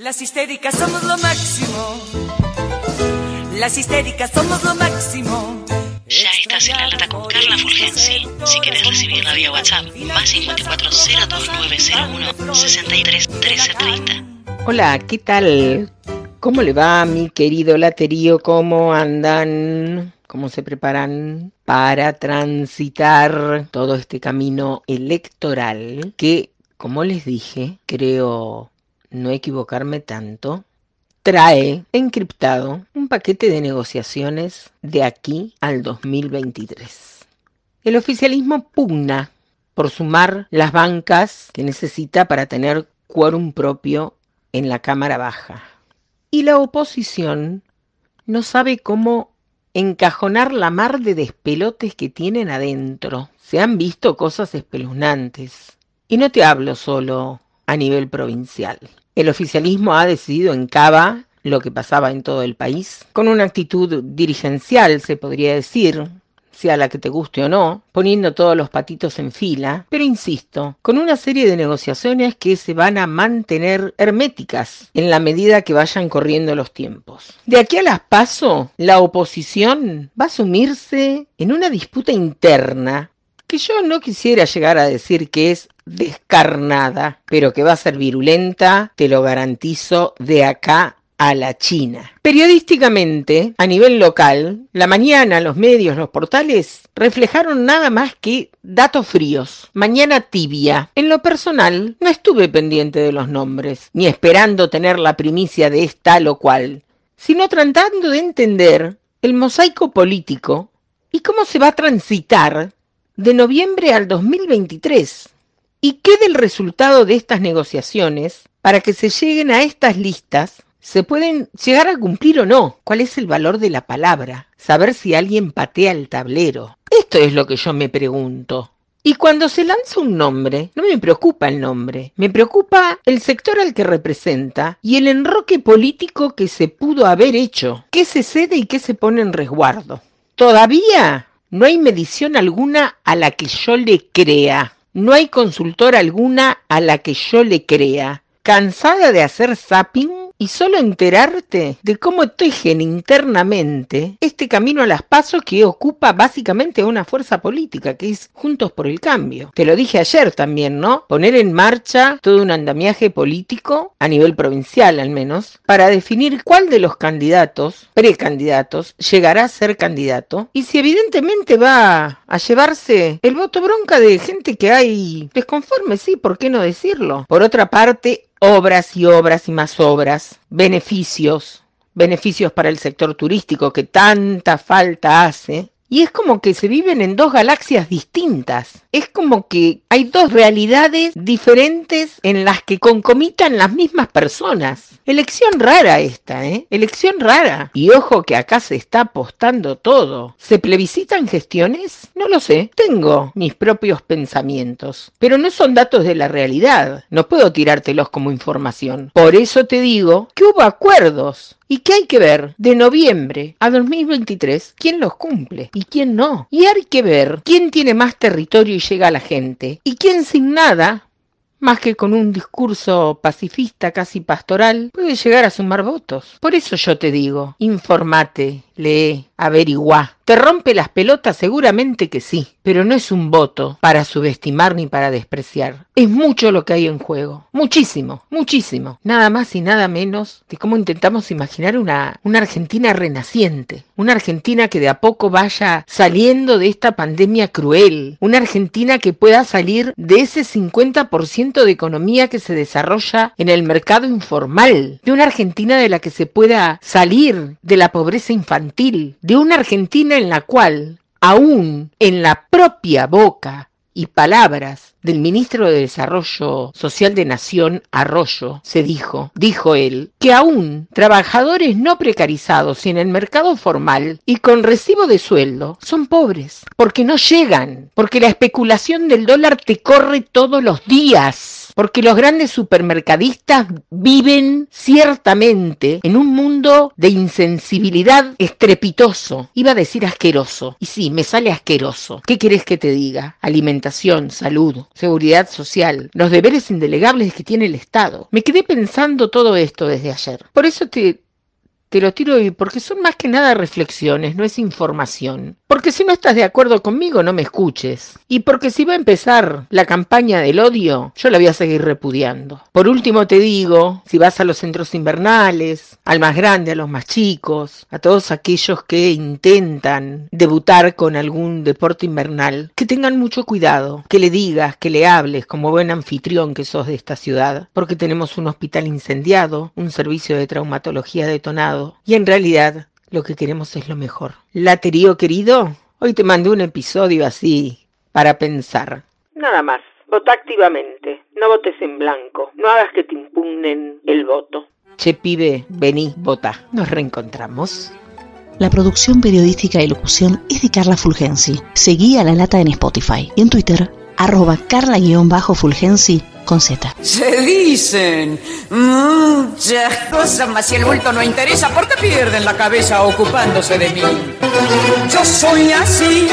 Las histéricas somos lo máximo. Las histéricas somos lo máximo. Ya estás en la lata con Carla Fulgensi. Si querés recibirla vía WhatsApp, más 54 02901 63 13 30. Hola, ¿qué tal? ¿Cómo le va, mi querido laterío? ¿Cómo andan? ¿Cómo se preparan para transitar todo este camino electoral que, como les dije, creo no equivocarme tanto, trae encriptado un paquete de negociaciones de aquí al 2023. El oficialismo pugna por sumar las bancas que necesita para tener quórum propio en la Cámara Baja. Y la oposición no sabe cómo encajonar la mar de despelotes que tienen adentro. Se han visto cosas espeluznantes. Y no te hablo solo a nivel provincial. El oficialismo ha decidido en Cava lo que pasaba en todo el país, con una actitud dirigencial, se podría decir, sea la que te guste o no, poniendo todos los patitos en fila, pero insisto, con una serie de negociaciones que se van a mantener herméticas en la medida que vayan corriendo los tiempos. De aquí a las paso, la oposición va a sumirse en una disputa interna que yo no quisiera llegar a decir que es descarnada, pero que va a ser virulenta, te lo garantizo, de acá a la China. Periodísticamente, a nivel local, la mañana los medios, los portales, reflejaron nada más que datos fríos. Mañana tibia. En lo personal, no estuve pendiente de los nombres, ni esperando tener la primicia de esta o cual, sino tratando de entender el mosaico político y cómo se va a transitar de noviembre al 2023. ¿Y qué del resultado de estas negociaciones para que se lleguen a estas listas se pueden llegar a cumplir o no? ¿Cuál es el valor de la palabra? Saber si alguien patea el tablero. Esto es lo que yo me pregunto. Y cuando se lanza un nombre, no me preocupa el nombre, me preocupa el sector al que representa y el enroque político que se pudo haber hecho, qué se cede y qué se pone en resguardo. Todavía no hay medición alguna a la que yo le crea. No hay consultora alguna a la que yo le crea. Cansada de hacer zapping, y solo enterarte de cómo tejen internamente este camino a las pasos que ocupa básicamente una fuerza política, que es Juntos por el Cambio. Te lo dije ayer también, ¿no? Poner en marcha todo un andamiaje político, a nivel provincial al menos, para definir cuál de los candidatos, precandidatos, llegará a ser candidato y si evidentemente va a llevarse el voto bronca de gente que hay desconforme, sí, ¿por qué no decirlo? Por otra parte, obras y obras y más obras, beneficios, beneficios para el sector turístico que tanta falta hace, y es como que se viven en dos galaxias distintas. Es como que hay dos realidades diferentes en las que concomitan las mismas personas. Elección rara esta, ¿eh? Elección rara. Y ojo que acá se está apostando todo. ¿Se plebiscitan gestiones? No lo sé. Tengo mis propios pensamientos. Pero no son datos de la realidad. No puedo tirártelos como información. Por eso te digo que hubo acuerdos y que hay que ver de noviembre a 2023 quién los cumple y quién no. Y hay que ver quién tiene más territorio y llega a la gente y quién sin nada más que con un discurso pacifista casi pastoral, puede llegar a sumar votos. Por eso yo te digo, informate, lee, averigua. ¿Te rompe las pelotas? Seguramente que sí, pero no es un voto para subestimar ni para despreciar. Es mucho lo que hay en juego, muchísimo, muchísimo. Nada más y nada menos de cómo intentamos imaginar una, una Argentina renaciente, una Argentina que de a poco vaya saliendo de esta pandemia cruel, una Argentina que pueda salir de ese 50% de economía que se desarrolla en el mercado informal, de una Argentina de la que se pueda salir de la pobreza infantil, de una Argentina en la cual, aún en la propia boca y palabras del ministro de Desarrollo Social de Nación, Arroyo, se dijo, dijo él, que aún trabajadores no precarizados en el mercado formal y con recibo de sueldo son pobres, porque no llegan, porque la especulación del dólar te corre todos los días porque los grandes supermercadistas viven ciertamente en un mundo de insensibilidad estrepitoso. Iba a decir asqueroso. Y sí, me sale asqueroso. ¿Qué querés que te diga? Alimentación, salud, seguridad social, los deberes indelegables que tiene el Estado. Me quedé pensando todo esto desde ayer. Por eso te, te lo tiro hoy porque son más que nada reflexiones, no es información. Porque si no estás de acuerdo conmigo, no me escuches. Y porque si va a empezar la campaña del odio, yo la voy a seguir repudiando. Por último te digo, si vas a los centros invernales, al más grande, a los más chicos, a todos aquellos que intentan debutar con algún deporte invernal, que tengan mucho cuidado, que le digas, que le hables como buen anfitrión que sos de esta ciudad, porque tenemos un hospital incendiado, un servicio de traumatología detonado, y en realidad lo que queremos es lo mejor. Laterío querido, hoy te mandé un episodio así para pensar. Nada más, vota activamente, no votes en blanco, no hagas que te impugnen el voto. Che pibe, vení, vota, nos reencontramos. La producción periodística y locución es de Carla Fulgensi. Seguí a La Lata en Spotify y en Twitter, arroba carla-fulgensi con Z. Se dicen muchas cosas, mas si el bulto no interesa, ¿por qué pierden la cabeza ocupándose de mí? Yo soy así